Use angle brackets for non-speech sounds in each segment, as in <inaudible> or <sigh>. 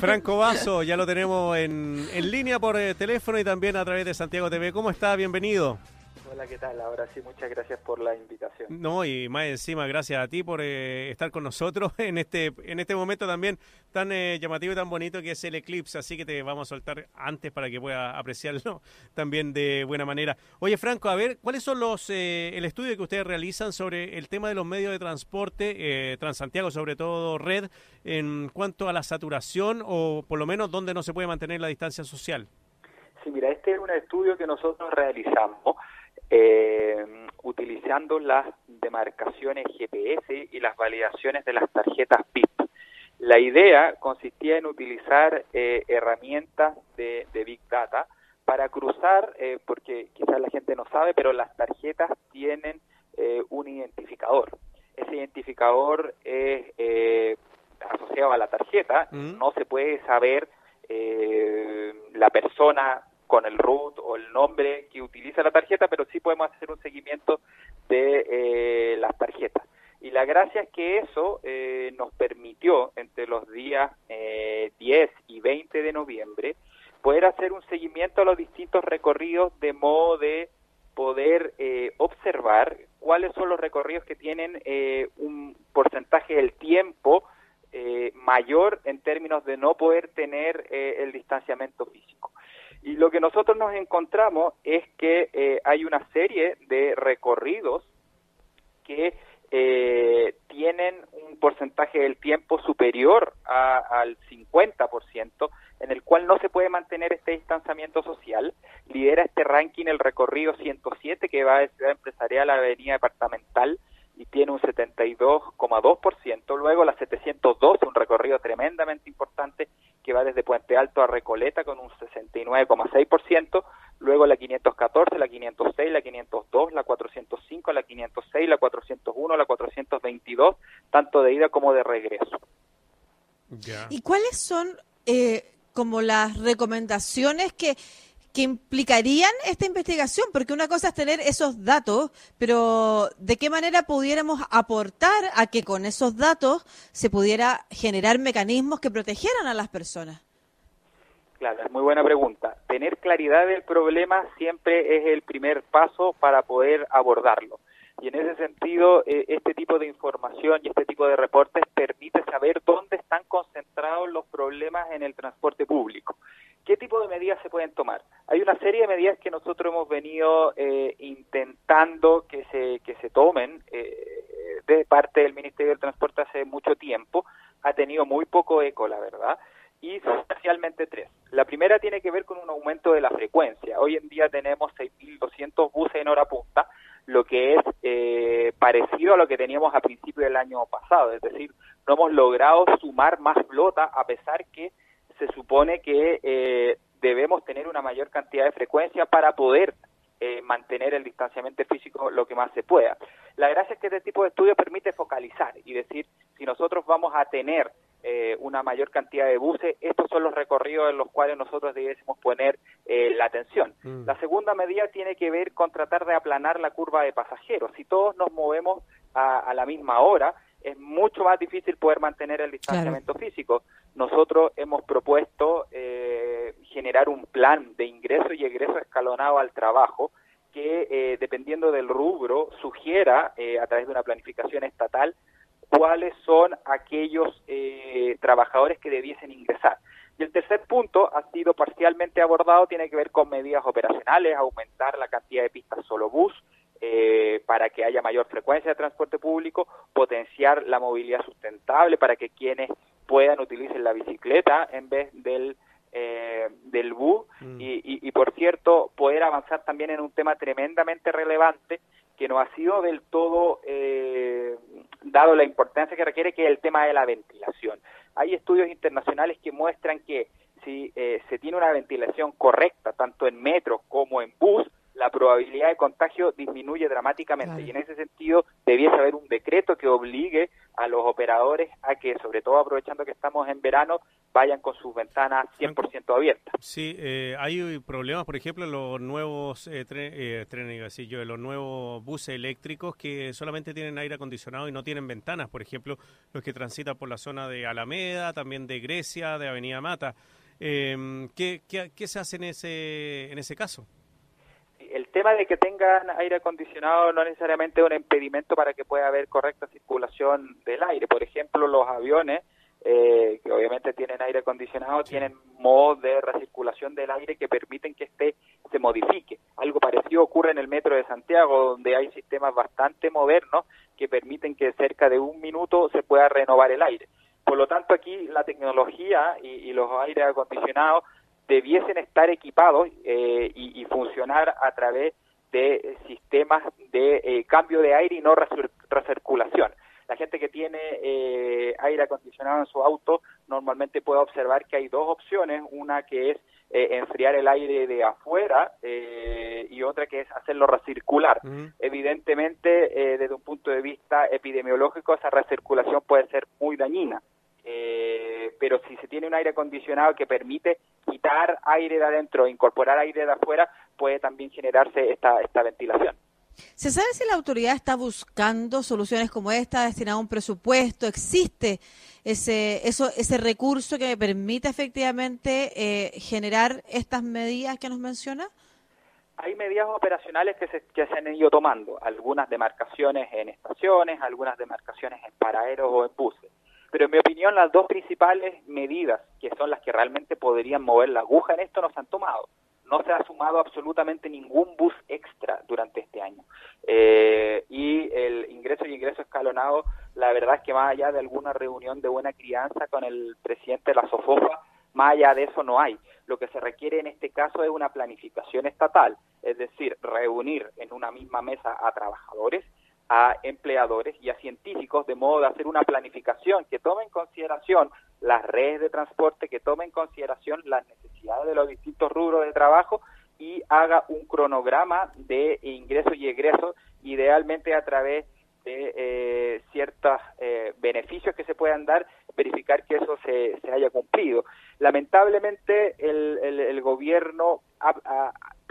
Franco Vaso, ya lo tenemos en, en línea por eh, teléfono y también a través de Santiago TV. ¿Cómo está? Bienvenido. Hola, ¿qué tal? Ahora sí, muchas gracias por la invitación. No, y más encima, gracias a ti por eh, estar con nosotros <laughs> en este en este momento también tan eh, llamativo y tan bonito que es el eclipse, así que te vamos a soltar antes para que puedas apreciarlo <laughs> también de buena manera. Oye, Franco, a ver, ¿cuáles son los eh, el estudio que ustedes realizan sobre el tema de los medios de transporte, Transantiago sobre todo, red, en cuanto a la saturación o por lo menos dónde no se puede mantener la distancia social? Sí, mira, este es un estudio que nosotros realizamos eh, utilizando las demarcaciones GPS y las validaciones de las tarjetas PIP. La idea consistía en utilizar eh, herramientas de, Big Data para cruzar, eh, porque quizás la gente no sabe, pero las tarjetas tienen eh, un identificador. Ese identificador es asociado a la tarjeta, mm. no se puede saber la persona con el root o el nombre que utiliza la tarjeta, pero sí podemos hacer un seguimiento de eh, las tarjetas. Y la gracia es que eso eh, nos permitió, entre los días eh, 10 y 20 de noviembre, poder hacer un seguimiento a los distintos recorridos de modo de poder eh, observar cuáles son los recorridos que tienen eh, un porcentaje del tiempo eh, mayor en términos de no poder tener el distanciamiento físico. Y lo que nosotros nos encontramos es que eh, hay una serie de recorridos que eh, tienen un porcentaje del tiempo superior al 50%, en el cual no se puede mantener este distanciamiento social. Lidera este ranking el recorrido 107 que va de Ciudad Empresarial a la Avenida Departamental y tiene un 72,2%. Luego la 712, un recorrido tremendamente importante va desde Puente Alto a Recoleta con un 69,6%. Luego la 514, la 506, la 502, la 405, la 506, la 401, la 422, tanto de ida como de regreso. ¿Y cuáles son eh, como las recomendaciones que que implicarían esta investigación, porque una cosa es tener esos datos, pero ¿de qué manera pudiéramos aportar a que con esos datos se pudiera generar mecanismos que protegieran a las personas? Claro, es muy buena pregunta. Tener claridad del problema siempre es el primer paso para poder abordarlo. Y en ese sentido, eh, este tipo de información y este tipo de reportes permite saber dónde están concentrados los problemas en el transporte público. ¿Qué tipo de medidas se pueden tomar? Hay una serie de medidas que nosotros hemos venido eh, intentando que se, que se tomen eh, de parte del Ministerio del Transporte hace mucho tiempo. Ha tenido muy poco eco, la verdad, y son especialmente tres. La primera tiene que ver con un aumento de la frecuencia. Hoy en día tenemos 6.200 buses en hora punta, lo que es eh, parecido a lo que teníamos a principio del año pasado. Es decir, no hemos logrado sumar más flota a pesar que supone que eh, debemos tener una mayor cantidad de frecuencia para poder eh, mantener el distanciamiento físico lo que más se pueda. La gracia es que este tipo de estudio permite focalizar y decir, si nosotros vamos a tener eh, una mayor cantidad de buses, estos son los recorridos en los cuales nosotros debiésemos poner la atención. Mm. La segunda medida tiene que ver con tratar de aplanar la curva de pasajeros. Si todos nos movemos a la misma hora, es mucho más difícil poder mantener el distanciamiento físico. Nosotros hemos propuesto eh, generar un plan de ingreso y egreso escalonado al trabajo que, eh, dependiendo del rubro, sugiera eh, a través de una planificación estatal cuáles son aquellos trabajadores que debiesen ingresar. Y el tercer punto ha sido parcialmente abordado, tiene que ver con medidas operacionales, aumentar la cantidad de pistas solo bus, eh, para que haya mayor frecuencia de transporte público, potenciar la movilidad sustentable para que quienes puedan utilicen la bicicleta en vez del eh, del bus mm. y, por cierto poder avanzar también en un tema tremendamente relevante que no ha sido del todo eh, dado la importancia que requiere que es el tema de la ventilación. Hay estudios internacionales que muestran que si se tiene una ventilación correcta tanto en metro como en bus la probabilidad de contagio disminuye dramáticamente. Y en ese sentido, debiese haber un decreto que obligue a los operadores a que, sobre todo aprovechando que estamos en verano, vayan con sus ventanas 100% abiertas. Sí, eh, hay problemas, por ejemplo, en los nuevos eh, eh, trenes, yo, los nuevos buses eléctricos que solamente tienen aire acondicionado y no tienen ventanas, por ejemplo, los que transitan por la zona de Alameda, también de Grecia, de Avenida Mata. Eh, ¿qué, qué, qué, se hace en ese, en ese caso? El tema de que tengan aire acondicionado no necesariamente es un impedimento para que pueda haber correcta circulación del aire. Por ejemplo, los aviones, eh, que obviamente tienen aire acondicionado, tienen modos de recirculación del aire que permiten que este se modifique. Algo parecido ocurre en el metro de Santiago, donde hay sistemas bastante modernos que permiten que cerca de un minuto se pueda renovar el aire. Por lo tanto, aquí la tecnología y, y los aires acondicionados debiesen estar equipados eh, y, funcionar a través de sistemas de eh, cambio de aire y no recirculación. La gente que tiene eh, aire acondicionado en su auto normalmente puede observar que hay dos opciones, una que es enfriar el aire de afuera y otra que es hacerlo recircular. Evidentemente, desde un punto de vista epidemiológico, esa recirculación puede ser muy dañina. Pero si se tiene un aire acondicionado que permite quitar aire de adentro, incorporar aire de afuera, puede también generarse esta, esta ventilación. ¿Se sabe si la autoridad está buscando soluciones como esta, destinado a un presupuesto? ¿Existe ese, eso, ese recurso que permite efectivamente eh, generar estas medidas que nos menciona? Hay medidas operacionales que se, que se han ido tomando, algunas demarcaciones en estaciones, algunas demarcaciones en paraderos o en buses. Pero en mi opinión las dos principales medidas, que son las que realmente podrían mover la aguja en esto, no se han tomado. No se ha sumado absolutamente ningún bus extra durante este año. Eh, y el ingreso y ingreso escalonado, la verdad es que más allá de alguna reunión de buena crianza con el presidente de la SOFOFA, más allá de eso no hay. Lo que se requiere en este caso es una planificación estatal, es decir, reunir en una misma mesa a trabajadores a empleadores y a científicos de modo de hacer una planificación que tome en consideración las redes de transporte, que tome en consideración las necesidades de los distintos rubros de trabajo y haga un cronograma de ingresos y egresos, idealmente a través de eh, ciertos eh, beneficios que se puedan dar, verificar que eso se, se haya cumplido. Lamentablemente el, el, gobierno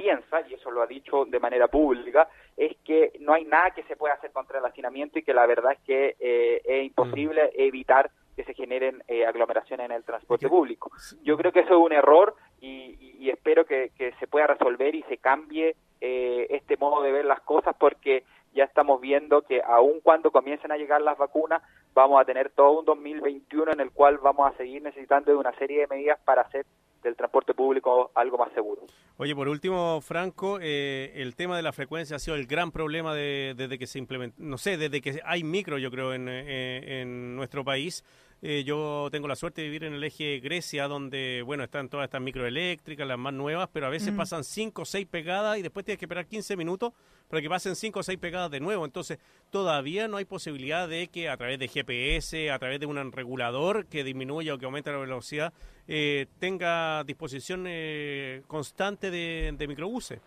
piensa, y eso lo ha dicho de manera pública, es que no hay nada que se pueda hacer contra el hacinamiento y que la verdad es que eh, es imposible evitar que se generen eh, aglomeraciones en el transporte público. Yo creo que eso es un error y, espero que, se pueda resolver y se cambie eh, este modo de ver las cosas porque ya estamos viendo que aun cuando comiencen a llegar las vacunas, vamos a tener todo un 2021 en el cual vamos a seguir necesitando de una serie de medidas para hacer del transporte público algo más seguro. Oye, por último, Franco, eh, el tema de la frecuencia ha sido el gran problema desde que se implementó, no sé, desde que hay micro, yo creo, en, eh, en nuestro país. Eh, yo tengo la suerte de vivir en el eje Grecia, donde, bueno, están todas estas microeléctricas, las más nuevas, pero a veces pasan 5 o 6 pegadas y después tienes que esperar 15 minutos para que pasen 5 o 6 pegadas de nuevo. Entonces, todavía no hay posibilidad de que a través de GPS, a través de un regulador que disminuya o que aumente la velocidad, eh, tenga disposición eh, constante de, microbuses.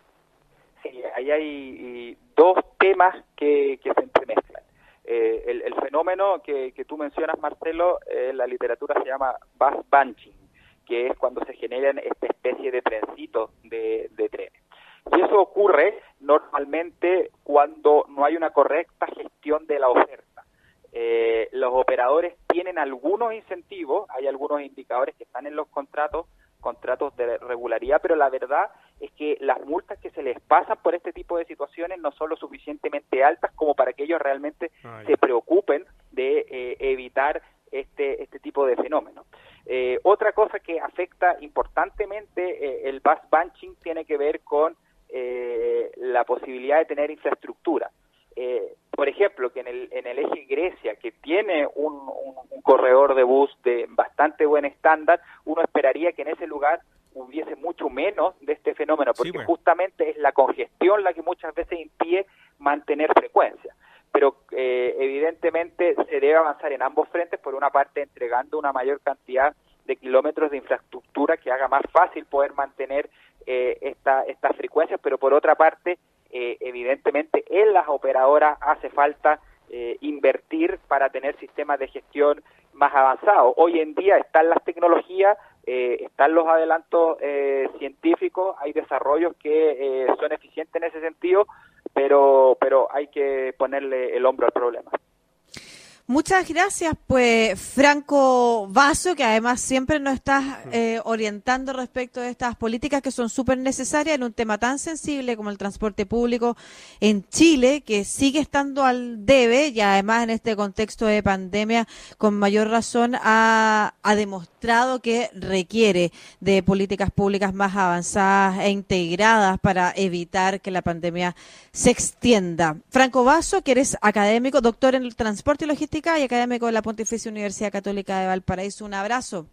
Sí, ahí hay dos temas que, que se entremezclan. Eh, el, fenómeno que, tú mencionas, Marcelo, en la literatura se llama bus bunching, que es cuando se generan esta especie de trencitos de, trenes. Y eso ocurre normalmente cuando no hay una correcta gestión de la oferta. Eh, los operadores tienen algunos incentivos, hay algunos indicadores que están en los contratos, contratos de regularidad, pero la verdad que las multas que se les pasan por este tipo de situaciones no son lo suficientemente altas como para que ellos realmente ah, se preocupen de eh, evitar este, este tipo de fenómenos. Eh, otra cosa que afecta importantemente eh, el bus bunching tiene que ver con la posibilidad de tener infraestructura. por ejemplo, que en el, en el eje Grecia, que tiene un, un corredor de bus de bastante buen estándar, uno esperaría que en ese lugar hubiese mucho menos de este fenómeno, porque justamente es la congestión la que muchas veces impide mantener frecuencia. Pero eh, evidentemente se debe avanzar en ambos frentes, por una parte entregando una mayor cantidad de kilómetros de infraestructura que haga más fácil poder mantener eh, estas frecuencias, pero por otra parte, eh, evidentemente en las operadoras hace falta eh, invertir para tener sistemas de gestión más avanzados. Hoy en día están las tecnologías, eh, están los adelantos científicos, hay desarrollos que son eficientes en ese sentido, pero, pero hay que ponerle el hombro al problema. Muchas gracias, pues Franco Vaso, que además siempre nos estás eh, orientando respecto de estas políticas que son súper necesarias en un tema tan sensible como el transporte público en Chile, que sigue estando al debe y además en este contexto de pandemia con mayor razón ha, ha demostrado que requiere de políticas públicas más avanzadas e integradas para evitar que la pandemia se extienda. Franco Vaso, que eres académico, doctor en el transporte y logística y académico de la Pontificia Universidad Católica de Valparaíso. Un abrazo.